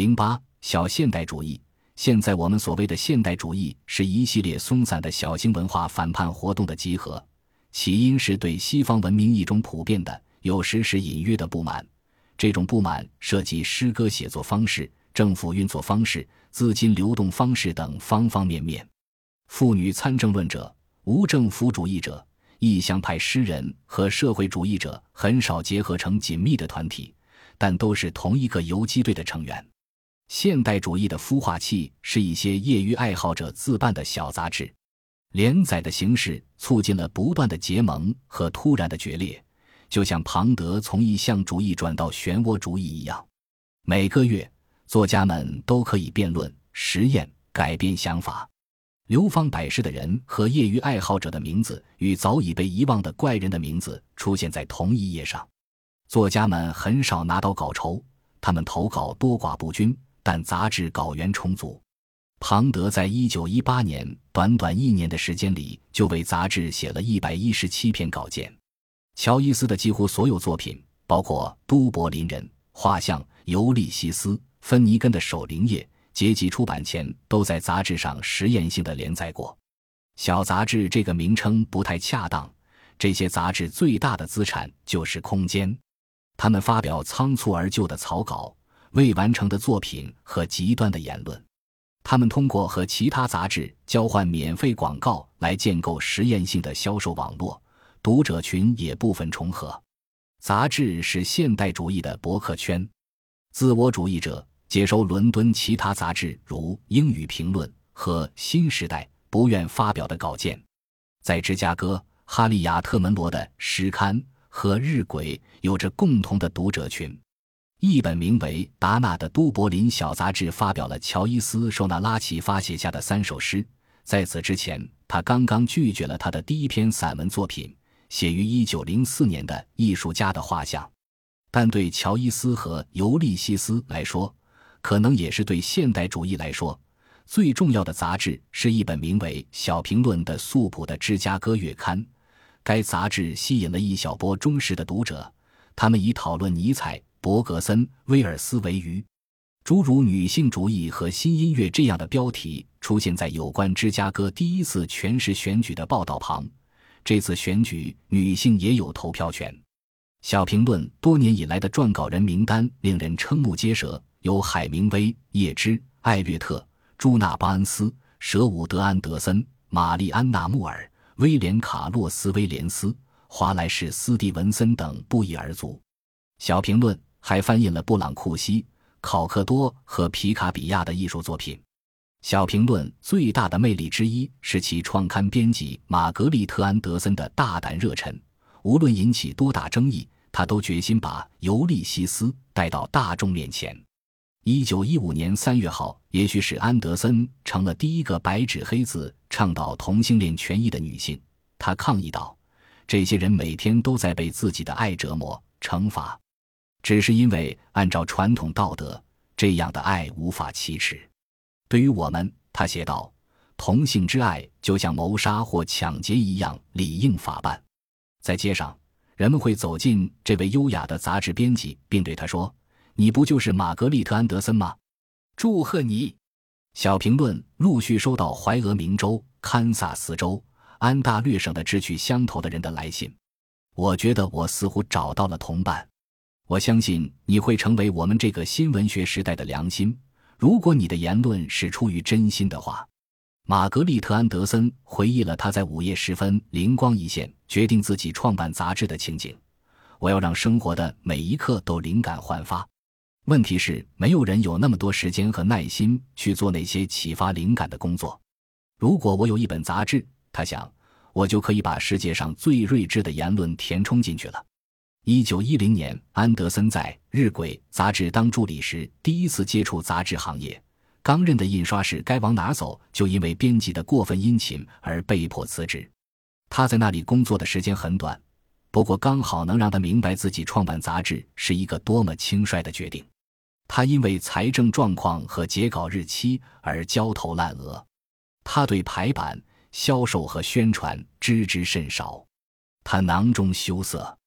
零八小现代主义。现在我们所谓的现代主义，是一系列松散的小型文化反叛活动的集合。起因是对西方文明一种普遍的、有时是隐约的不满。这种不满涉及诗歌写作方式、政府运作方式、资金流动方式等方方面面。妇女参政论者、无政府主义者、意向派诗人和社会主义者很少结合成紧密的团体，但都是同一个游击队的成员。现代主义的孵化器是一些业余爱好者自办的小杂志，连载的形式促进了不断的结盟和突然的决裂，就像庞德从意向主义转到漩涡主义一样。每个月，作家们都可以辩论、实验、改变想法。流芳百世的人和业余爱好者的名字与早已被遗忘的怪人的名字出现在同一页上。作家们很少拿到稿酬，他们投稿多寡不均。但杂志稿源充足。庞德在一九一八年短短一年的时间里，就为杂志写了一百一十七篇稿件。乔伊斯的几乎所有作品，包括《都柏林人》、画像《尤利西斯》、芬尼根的《守灵夜》，结集出版前都在杂志上实验性的连载过。小杂志这个名称不太恰当。这些杂志最大的资产就是空间，他们发表仓促而就的草稿。未完成的作品和极端的言论，他们通过和其他杂志交换免费广告来建构实验性的销售网络，读者群也部分重合。杂志是现代主义的博客圈，自我主义者接收伦敦其他杂志如《英语评论》和《新时代》不愿发表的稿件。在芝加哥，哈利亚特门罗的《诗刊》和《日晷》有着共同的读者群。一本名为《达纳》的都柏林小杂志发表了乔伊斯·受纳拉奇发写下的三首诗。在此之前，他刚刚拒绝了他的第一篇散文作品，写于1904年的《艺术家的画像》。但对乔伊斯和尤利西斯来说，可能也是对现代主义来说，最重要的杂志是一本名为《小评论》的素朴的芝加哥月刊。该杂志吸引了一小波忠实的读者，他们以讨论尼采。伯格森、威尔斯为鱼，诸如“女性主义”和“新音乐”这样的标题出现在有关芝加哥第一次全市选举的报道旁。这次选举，女性也有投票权。小评论多年以来的撰稿人名单令人瞠目结舌，有海明威、叶芝、艾略特、朱纳·巴恩斯、舍伍德·安德森、玛丽安娜·穆尔、威廉·卡洛斯·威廉斯、华莱士·斯蒂文森等不一而足。小评论。还翻译了布朗库西、考克多和皮卡比亚的艺术作品。小评论最大的魅力之一是其创刊编辑玛格丽特·安德森的大胆热忱。无论引起多大争议，他都决心把《尤利西斯》带到大众面前。一九一五年三月号，也许使安德森成了第一个白纸黑字倡导同性恋权益的女性。他抗议道：“这些人每天都在被自己的爱折磨、惩罚。”只是因为按照传统道德，这样的爱无法启齿。对于我们，他写道，同性之爱就像谋杀或抢劫一样理应法办。在街上，人们会走进这位优雅的杂志编辑，并对他说：“你不就是玛格丽特·安德森吗？祝贺你！”小评论陆续收到怀俄明州、堪萨斯州、安大略省的志趣相投的人的来信。我觉得我似乎找到了同伴。我相信你会成为我们这个新文学时代的良心，如果你的言论是出于真心的话。玛格丽特·安德森回忆了他在午夜时分灵光一现，决定自己创办杂志的情景。我要让生活的每一刻都灵感焕发。问题是，没有人有那么多时间和耐心去做那些启发灵感的工作。如果我有一本杂志，他想，我就可以把世界上最睿智的言论填充进去了。一九一零年，安德森在《日晷》杂志当助理时，第一次接触杂志行业。刚认的印刷室该往哪走，就因为编辑的过分殷勤而被迫辞职。他在那里工作的时间很短，不过刚好能让他明白自己创办杂志是一个多么轻率的决定。他因为财政状况和截稿日期而焦头烂额。他对排版、销售和宣传知之甚少。他囊中羞涩。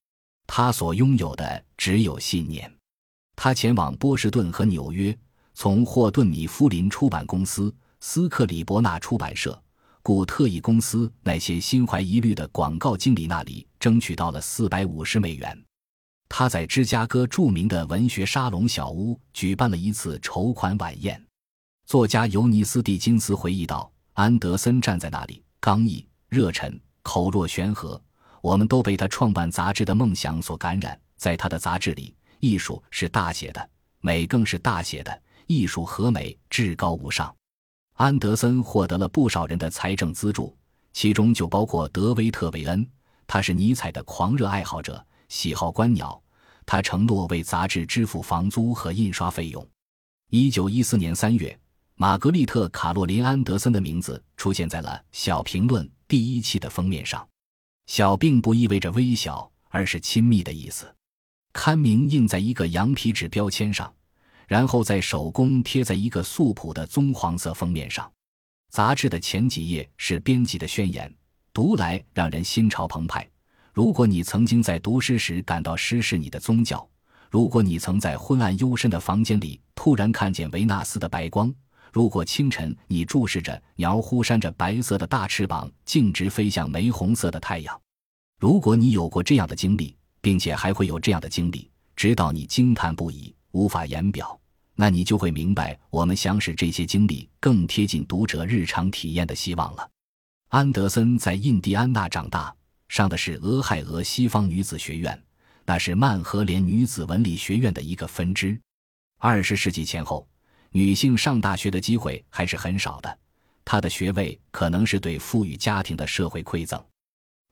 他所拥有的只有信念。他前往波士顿和纽约，从霍顿米夫林出版公司、斯克里伯纳出版社、古特异公司那些心怀疑虑的广告经理那里争取到了四百五十美元。他在芝加哥著名的文学沙龙小屋举办了一次筹款晚宴。作家尤尼斯·蒂金斯回忆道：“安德森站在那里，刚毅、热忱、口若悬河。我们都被他创办杂志的梦想所感染。在他的杂志里，艺术是大写的，美更是大写的。艺术和美至高无上。”安德森获得了不少人的财政资助，其中就包括德维特·韦恩。他是尼采的狂热爱好者，喜好观鸟。他承诺为杂志支付房租和印刷费用。一九一四年三月，玛格丽特·卡洛琳·安德森的名字出现在了《小评论》第一期的封面上。小并不意味着微小，而是亲密的意思。刊名印在一个羊皮纸标签上，然后再手工贴在一个素朴的棕黄色封面上。杂志的前几页是编辑的宣言，读来让人心潮澎湃。如果你曾经在读诗时感到诗是你的宗教，如果你曾在昏暗幽深的房间里突然看见维纳斯的白光，如果清晨你注视着鸟忽扇着白色的大翅膀径直飞向玫红色的太阳，如果你有过这样的经历，并且还会有这样的经历，直到你惊叹不已、无法言表，那你就会明白我们想使这些经历更贴近读者日常体验的希望了。安德森在印第安纳长大。上的是俄亥俄西方女子学院，那是曼荷莲女子文理学院的一个分支。二十世纪前后，女性上大学的机会还是很少的。她的学位可能是对富裕家庭的社会馈赠，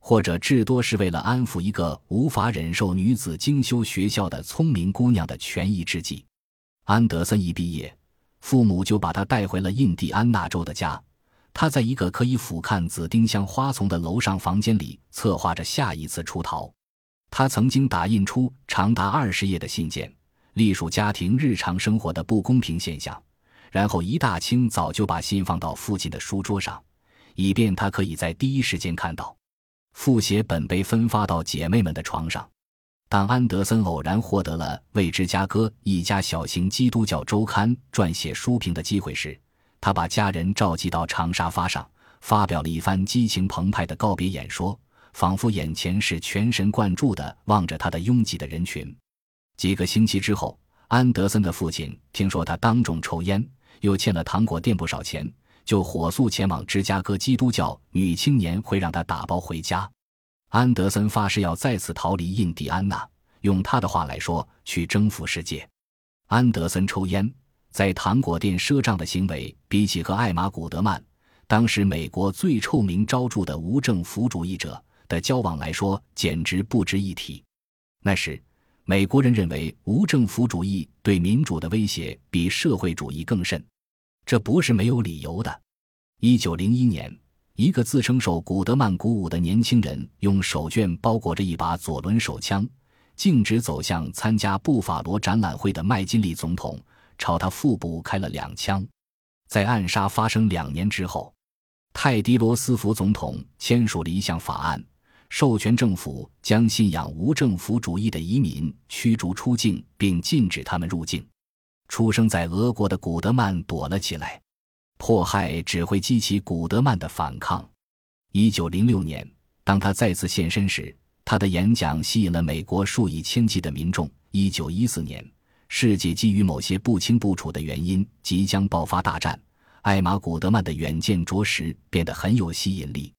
或者至多是为了安抚一个无法忍受女子精修学校的聪明姑娘的权宜之计。安德森一毕业，父母就把他带回了印第安纳州的家。他在一个可以俯瞰紫丁香花丛的楼上房间里策划着下一次出逃。他曾经打印出长达二十页的信件，隶属家庭日常生活的不公平现象，然后一大清早就把信放到父亲的书桌上，以便他可以在第一时间看到。复写本被分发到姐妹们的床上。当安德森偶然获得了为芝加哥一家小型基督教周刊撰写书评的机会时，他把家人召集到长沙发上，发表了一番激情澎湃的告别演说，仿佛眼前是全神贯注地望着他的拥挤的人群。几个星期之后，安德森的父亲听说他当众抽烟，又欠了糖果店不少钱，就火速前往芝加哥基督教女青年会，让他打包回家。安德森发誓要再次逃离印第安纳，用他的话来说，去征服世界。安德森抽烟。在糖果店赊账的行为，比起和艾玛·古德曼（当时美国最臭名昭著的无政府主义者）的交往来说，简直不值一提。那时，美国人认为无政府主义对民主的威胁比社会主义更甚，这不是没有理由的。一九零一年，一个自称受古德曼鼓舞的年轻人，用手绢包裹着一把左轮手枪，径直走向参加布法罗展览会的麦金利总统。朝他腹部开了两枪，在暗杀发生两年之后，泰迪罗斯福总统签署了一项法案，授权政府将信仰无政府主义的移民驱逐出境，并禁止他们入境。出生在俄国的古德曼躲了起来，迫害只会激起古德曼的反抗。一九零六年，当他再次现身时，他的演讲吸引了美国数以千计的民众。一九一四年。世界基于某些不清不楚的原因即将爆发大战。艾玛·古德曼的远见着实变得很有吸引力。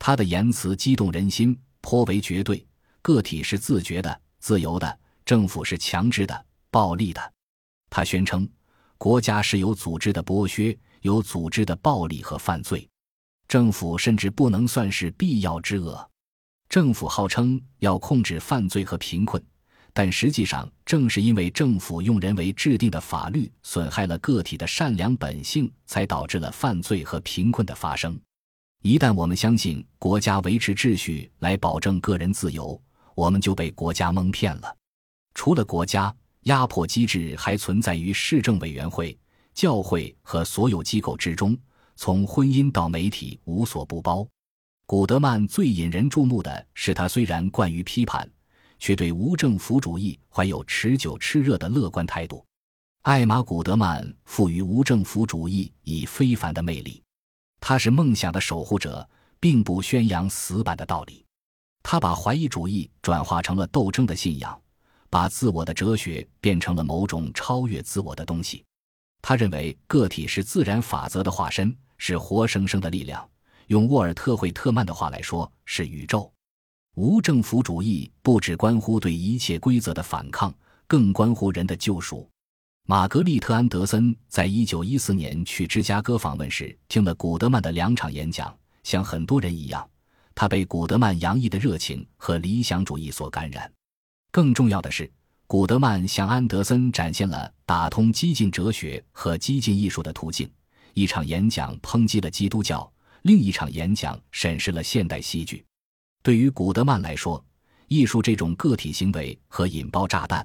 他的言辞激动人心，颇为绝对。个体是自觉的、自由的，政府是强制的、暴力的。他宣称，国家是有组织的剥削、有组织的暴力和犯罪。政府甚至不能算是必要之恶。政府号称要控制犯罪和贫困。但实际上，正是因为政府用人为制定的法律损害了个体的善良本性，才导致了犯罪和贫困的发生。一旦我们相信国家维持秩序来保证个人自由，我们就被国家蒙骗了。除了国家，压迫机制还存在于市政委员会、教会和所有机构之中，从婚姻到媒体无所不包。古德曼最引人注目的是，他虽然惯于批判。却对无政府主义怀有持久炽热的乐观态度。艾玛·古德曼赋予无政府主义以非凡的魅力，他是梦想的守护者，并不宣扬死板的道理。他把怀疑主义转化成了斗争的信仰，把自我的哲学变成了某种超越自我的东西。他认为个体是自然法则的化身，是活生生的力量。用沃尔特·惠特曼的话来说，是宇宙。无政府主义不只关乎对一切规则的反抗，更关乎人的救赎。玛格丽特·安德森在一九一四年去芝加哥访问时，听了古德曼的两场演讲。像很多人一样，他被古德曼洋溢的热情和理想主义所感染。更重要的是，古德曼向安德森展现了打通激进哲学和激进艺术的途径。一场演讲抨击了基督教，另一场演讲审视了现代戏剧。对于古德曼来说，艺术这种个体行为和引爆炸弹。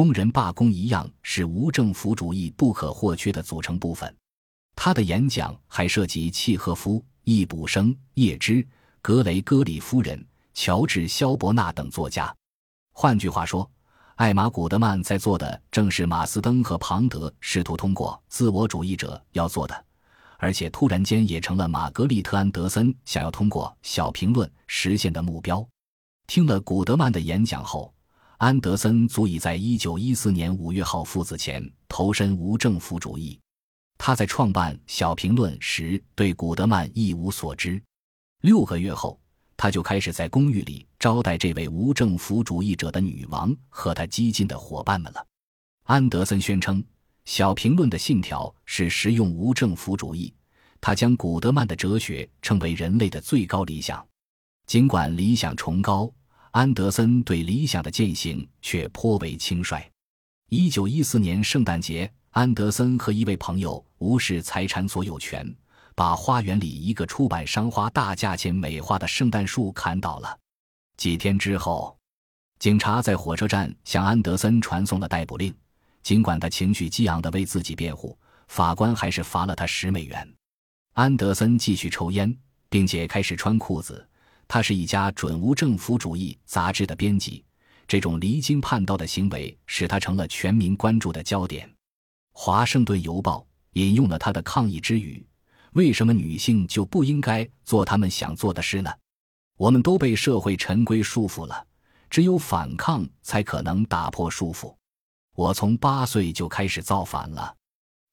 工人罢工一样是无政府主义不可或缺的组成部分。他的演讲还涉及契诃夫、易卜生、叶芝、格雷戈里夫人、乔治·肖伯纳等作家。换句话说，艾玛·古德曼在做的正是马斯登和庞德试图通过自我主义者要做的，而且突然间也成了玛格丽特·安德森想要通过小评论实现的目标。听了古德曼的演讲后。安德森足以在一九一四年五月号父子前投身无政府主义。他在创办《小评论》时对古德曼一无所知。六个月后，他就开始在公寓里招待这位无政府主义者的女王和他激进的伙伴们了。安德森宣称，《小评论》的信条是实用无政府主义。他将古德曼的哲学称为人类的最高理想。尽管理想崇高。安德森对理想的践行却颇为轻率。一九一四年圣诞节，安德森和一位朋友无视财产所有权，把花园里一个出版商花大价钱美化的圣诞树砍倒了。几天之后，警察在火车站向安德森传送了逮捕令。尽管他情绪激昂地为自己辩护，法官还是罚了他十美元。安德森继续抽烟，并且开始穿裤子。他是一家准无政府主义杂志的编辑，这种离经叛道的行为使他成了全民关注的焦点。《华盛顿邮报》引用了他的抗议之语：“为什么女性就不应该做她们想做的事呢？我们都被社会陈规束缚了，只有反抗才可能打破束缚。我从八岁就开始造反了。”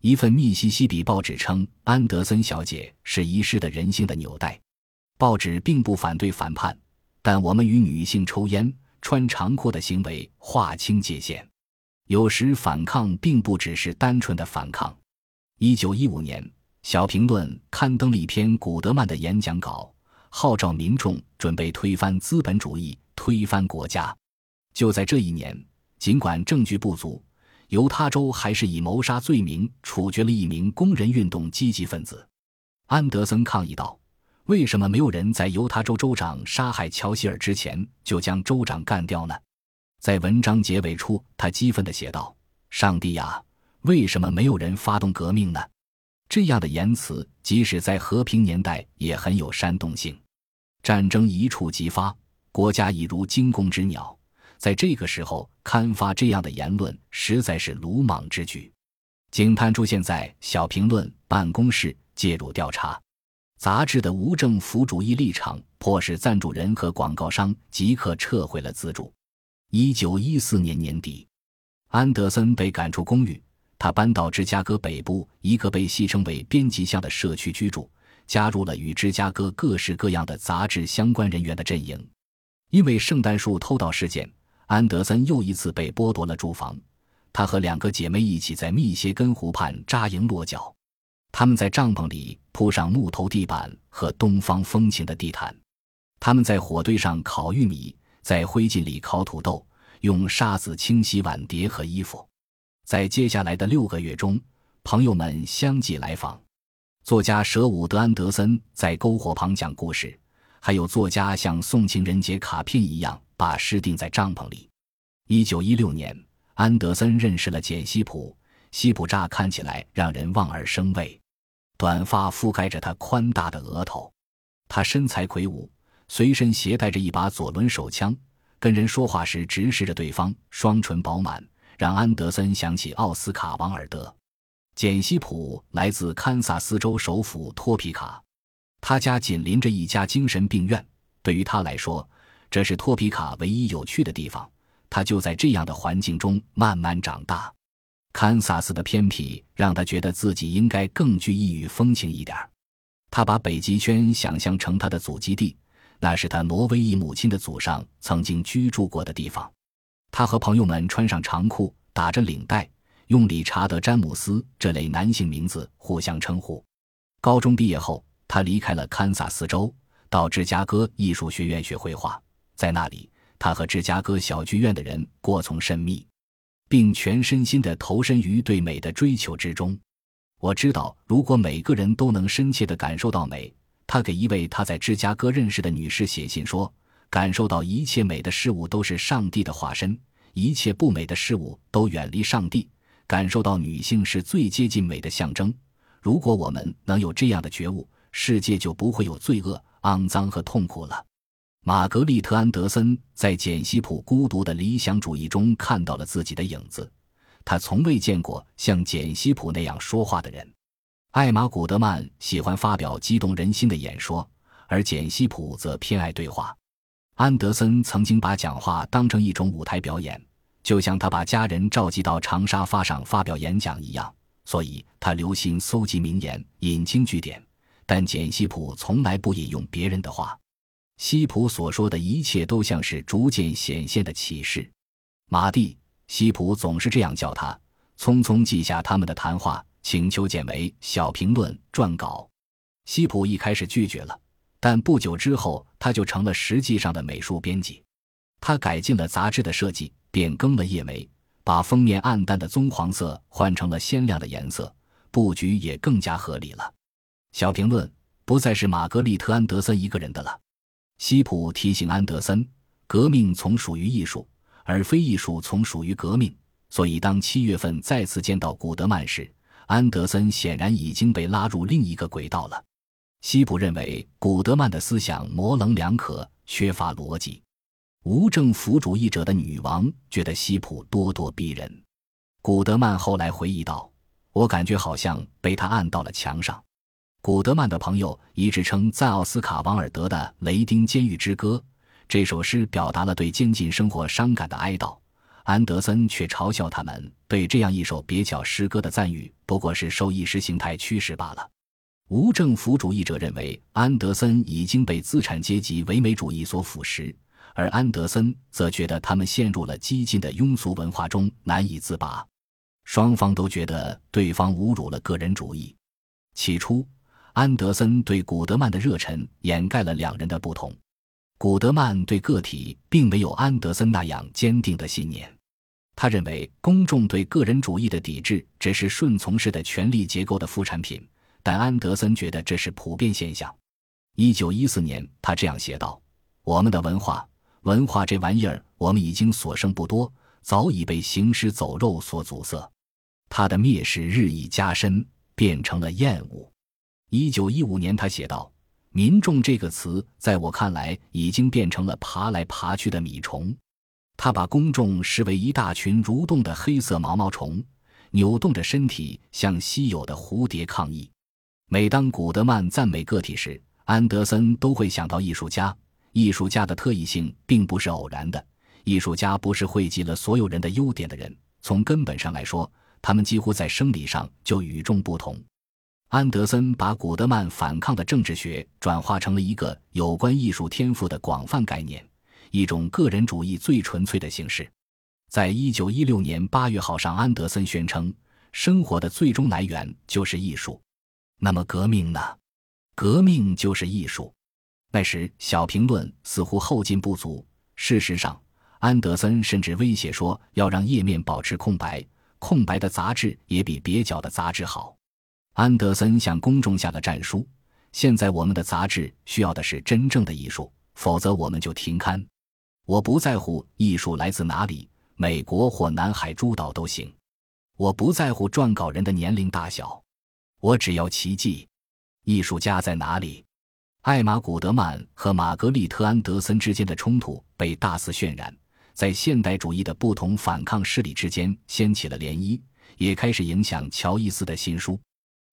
一份密西西比报纸称，安德森小姐是遗失的人性的纽带。报纸并不反对反叛，但我们与女性抽烟、穿长裤的行为划清界限。有时反抗并不只是单纯的反抗。一九一五年，《小评论》刊登了一篇古德曼的演讲稿，号召民众准备推翻资本主义、推翻国家。就在这一年，尽管证据不足，犹他州还是以谋杀罪名处决了一名工人运动积极分子。安德森抗议道。为什么没有人在犹他州州长杀害乔希尔之前就将州长干掉呢？在文章结尾处，他激愤地写道：“上帝呀，为什么没有人发动革命呢？”这样的言辞，即使在和平年代也很有煽动性。战争一触即发，国家已如惊弓之鸟，在这个时候刊发这样的言论，实在是鲁莽之举。警探出现在小评论办公室，介入调查。杂志的无政府主义立场迫使赞助人和广告商即刻撤回了资助。一九一四年年底，安德森被赶出公寓，他搬到芝加哥北部一个被戏称为“编辑巷”的社区居住，加入了与芝加哥各式各样的杂志相关人员的阵营。因为圣诞树偷盗事件，安德森又一次被剥夺了住房。他和两个姐妹一起在密歇根湖畔扎营落脚。他们在帐篷里铺上木头地板和东方风情的地毯，他们在火堆上烤玉米，在灰烬里烤土豆，用沙子清洗碗碟和衣服。在接下来的六个月中，朋友们相继来访，作家舍伍德·安德森在篝火旁讲故事，还有作家像送情人节卡片一样把诗钉在帐篷里。一九一六年，安德森认识了简·西普，西普乍看起来让人望而生畏。短发覆盖着他宽大的额头，他身材魁梧，随身携带着一把左轮手枪，跟人说话时直视着对方，双唇饱满，让安德森想起奥斯卡·王尔德。简·西普来自堪萨斯州首府托皮卡，他家紧邻着一家精神病院。对于他来说，这是托皮卡唯一有趣的地方。他就在这样的环境中慢慢长大。堪萨斯的偏僻让他觉得自己应该更具异域风情一点。他把北极圈想象成他的祖籍地，那是他挪威裔母亲的祖上曾经居住过的地方。他和朋友们穿上长裤，打着领带。用理查德·詹姆斯这类男性名字互相称呼。高中毕业后，他离开了堪萨斯州，到芝加哥艺术学院学绘画。在那里，他和芝加哥小剧院的人过从甚密，并全身心地投身于对美的追求之中。我知道，如果每个人都能深切地感受到美，他给一位他在芝加哥认识的女士写信说：“感受到一切美的事物都是上帝的化身，一切不美的事物都远离上帝。”感受到女性是最接近美的象征。如果我们能有这样的觉悟，世界就不会有罪恶、肮脏和痛苦了。玛格丽特·安德森在简·西普孤独的理想主义中看到了自己的影子。他从未见过像简·西普那样说话的人。艾玛·古德曼喜欢发表激动人心的演说，而简·西普则偏爱对话。安德森曾经把讲话当成一种舞台表演。就像他把家人召集到长沙发上发表演讲一样，所以他留心搜集名言，引经据典。但简·西普从来不引用别人的话，西普所说的一切都像是逐渐显现的启示。马蒂，西普总是这样叫他，匆匆记下他们的谈话，请求简为小评论撰稿。西普一开始拒绝了，但不久之后他就成了实际上的美术编辑。他改进了杂志的设计。变更了页眉，把封面暗淡的棕黄色换成了鲜亮的颜色，布局也更加合理了。小评论不再是玛格丽特·安德森一个人的了。西普提醒安德森，革命从属于艺术，而非艺术从属于革命。所以，当七月份再次见到古德曼时，安德森显然已经被拉入另一个轨道了。西普认为古德曼的思想模棱两可，缺乏逻辑。无政府主义者的女王觉得西普咄咄逼人。古德曼后来回忆道：“我感觉好像被他按到了墙上。”古德曼的朋友一致称赞奥斯卡·王尔德的《雷丁监狱之歌》这首诗表达了对监禁生活伤感的哀悼。安德森却嘲笑他们对这样一首蹩脚诗歌的赞誉不过是受意识形态驱使罢了。无政府主义者认为安德森已经被资产阶级唯美主义所腐蚀。而安德森则觉得他们陷入了激进的庸俗文化中难以自拔，双方都觉得对方侮辱了个人主义。起初，安德森对古德曼的热忱掩盖了两人的不同。古德曼对个体并没有安德森那样坚定的信念，他认为公众对个人主义的抵制只是顺从式的权力结构的副产品，但安德森觉得这是普遍现象。一九一四年，他这样写道：“我们的文化。”文化这玩意儿，我们已经所剩不多，早已被行尸走肉所阻塞。他的蔑视日益加深，变成了厌恶。一九一五年，他写道：“民众这个词，在我看来，已经变成了爬来爬去的米虫。”他把公众视为一大群蠕动的黑色毛毛虫，扭动着身体向稀有的蝴蝶抗议。每当古德曼赞美个体时，安德森都会想到艺术家。艺术家的特异性并不是偶然的。艺术家不是汇集了所有人的优点的人。从根本上来说，他们几乎在生理上就与众不同。安德森把古德曼反抗的政治学转化成了一个有关艺术天赋的广泛概念，一种个人主义最纯粹的形式。在一九一六年八月号上，安德森宣称：“生活的最终来源就是艺术。”那么，革命呢？革命就是艺术。那时，小评论似乎后劲不足。事实上，安德森甚至威胁说要让页面保持空白，空白的杂志也比蹩脚的杂志好。安德森向公众下了战书：现在我们的杂志需要的是真正的艺术，否则我们就停刊。我不在乎艺术来自哪里，美国或南海诸岛都行。我不在乎撰稿人的年龄大小，我只要奇迹。艺术家在哪里？艾玛·古德曼和玛格丽特·安德森之间的冲突被大肆渲染，在现代主义的不同反抗势力之间掀起了涟漪，也开始影响乔伊斯的新书。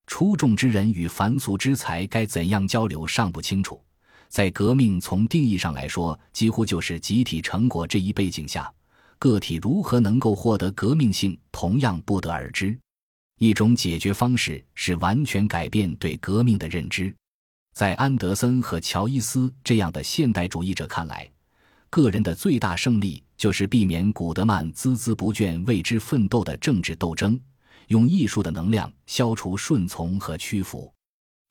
出众之人与凡俗之才该怎样交流尚不清楚。在革命从定义上来说，几乎就是集体成果这一背景下，个体如何能够获得革命性，同样不得而知。一种解决方式是完全改变对革命的认知。在安德森和乔伊斯这样的现代主义者看来，个人的最大胜利就是避免古德曼孜孜不倦为之奋斗的政治斗争。用艺术的能量消除顺从和屈服。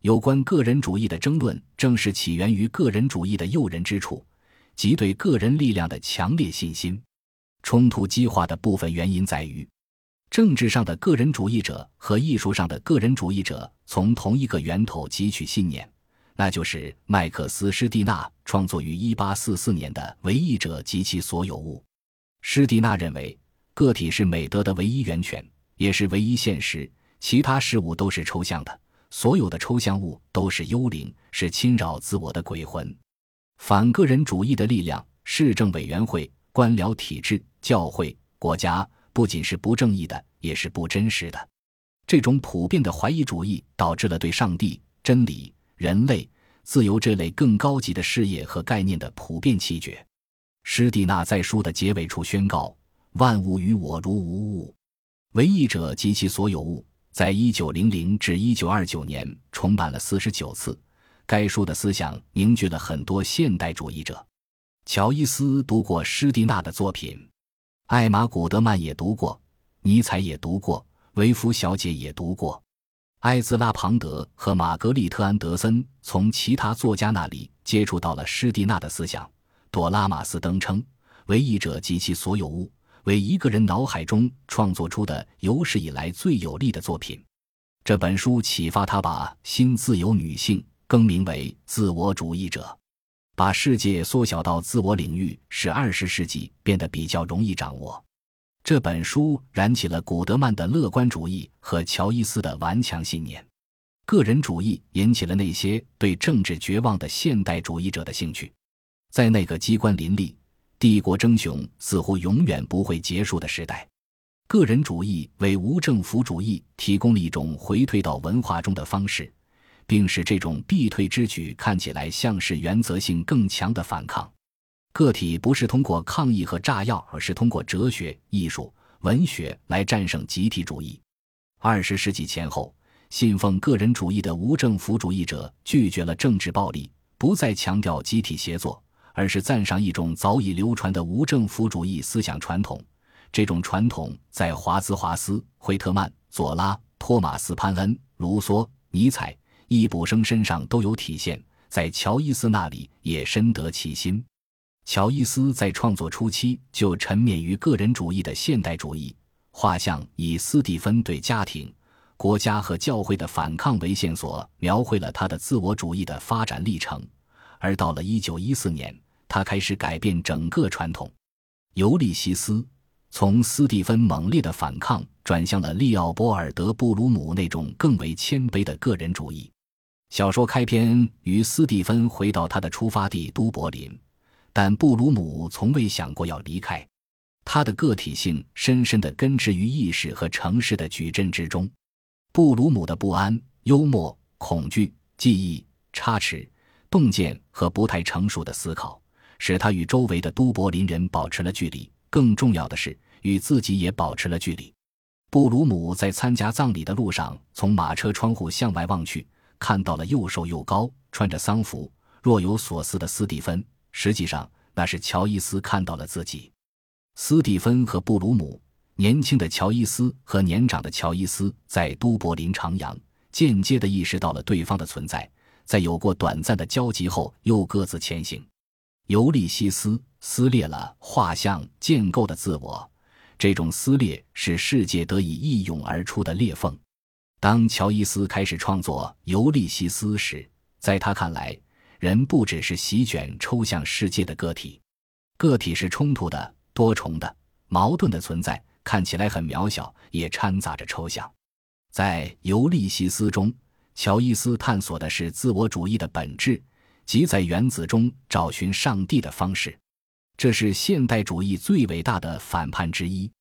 有关个人主义的争论，正是起源于个人主义的诱人之处，即对个人力量的强烈信心。冲突激化的部分原因在于，政治上的个人主义者和艺术上的个人主义者从同一个源头汲取信念，那就是麦克斯·施蒂纳创作于1844年的《唯一者及其所有物》。施蒂纳认为，个体是美德的唯一源泉。也是唯一现实，其他事物都是抽象的。所有的抽象物都是幽灵，是侵扰自我的鬼魂。反个人主义的力量，市政委员会、官僚体制、教会、国家，不仅是不正义的，也是不真实的。这种普遍的怀疑主义，导致了对上帝、真理、人类、自由这类更高级的事业和概念的普遍弃绝。施蒂纳在书的结尾处宣告：“万物与我如无物。”唯义者及其所有物，在一九零零至一九二九年重版了四十九次。该书的思想凝聚了很多现代主义者。乔伊斯读过施蒂纳的作品，艾玛·古德曼也读过，尼采也读过，维夫小姐也读过。埃兹拉·庞德和玛格丽特·安德森从其他作家那里接触到了施蒂纳的思想。朵拉·马斯登称，《唯义者及其所有物》。为一个人脑海中创作出的有史以来最有力的作品，这本书启发他把新自由女性更名为自我主义者，把世界缩小到自我领域，使二十世纪变得比较容易掌握。这本书燃起了古德曼的乐观主义和乔伊斯的顽强信念，个人主义引起了那些对政治绝望的现代主义者的兴趣，在那个机关林立。帝国争雄似乎永远不会结束的时代，个人主义为无政府主义提供了一种回退到文化中的方式，并使这种避退之举看起来像是原则性更强的反抗。个体不是通过抗议和炸药，而是通过哲学、艺术、文学来战胜集体主义。二十世纪前后，信奉个人主义的无政府主义者拒绝了政治暴力，不再强调集体协作。而是赞赏一种早已流传的无政府主义思想传统。这种传统在华兹华斯、惠特曼、左拉、托马斯·潘恩、卢梭、尼采、易卜生身上都有体现，在乔伊斯那里也深得其心。乔伊斯在创作初期就沉湎于个人主义的现代主义画像，以斯蒂芬对家庭、国家和教会的反抗为线索，描绘了他的自我主义的发展历程。而到了一九一四年，他开始改变整个传统。尤利西斯从斯蒂芬猛烈的反抗转向了利奥波尔德·布鲁姆那种更为谦卑的个人主义。小说开篇于斯蒂芬回到他的出发地都柏林，但布鲁姆从未想过要离开。他的个体性深深地根植于意识和城市的矩阵之中。布鲁姆的不安、幽默、恐惧、记忆、差池。洞见和不太成熟的思考，使他与周围的都柏林人保持了距离。更重要的是，与自己也保持了距离。布鲁姆在参加葬礼的路上，从马车窗户向外望去，看到了又瘦又高、穿着丧服、若有所思的斯蒂芬。实际上，那是乔伊斯看到了自己。斯蒂芬和布鲁姆，年轻的乔伊斯和年长的乔伊斯，在都柏林徜徉，间接地意识到了对方的存在。在有过短暂的交集后，又各自前行。尤利西斯撕裂了画像建构的自我，这种撕裂使世界得以一涌而出的裂缝。当乔伊斯开始创作《尤利西斯》时，在他看来，人不只是席卷抽象世界的个体，个体是冲突的、多重的、矛盾的存在，看起来很渺小，也掺杂着抽象。在《尤利西斯》中。乔伊斯探索的是自我主义的本质，即在原子中找寻上帝的方式。这是现代主义最伟大的反叛之一。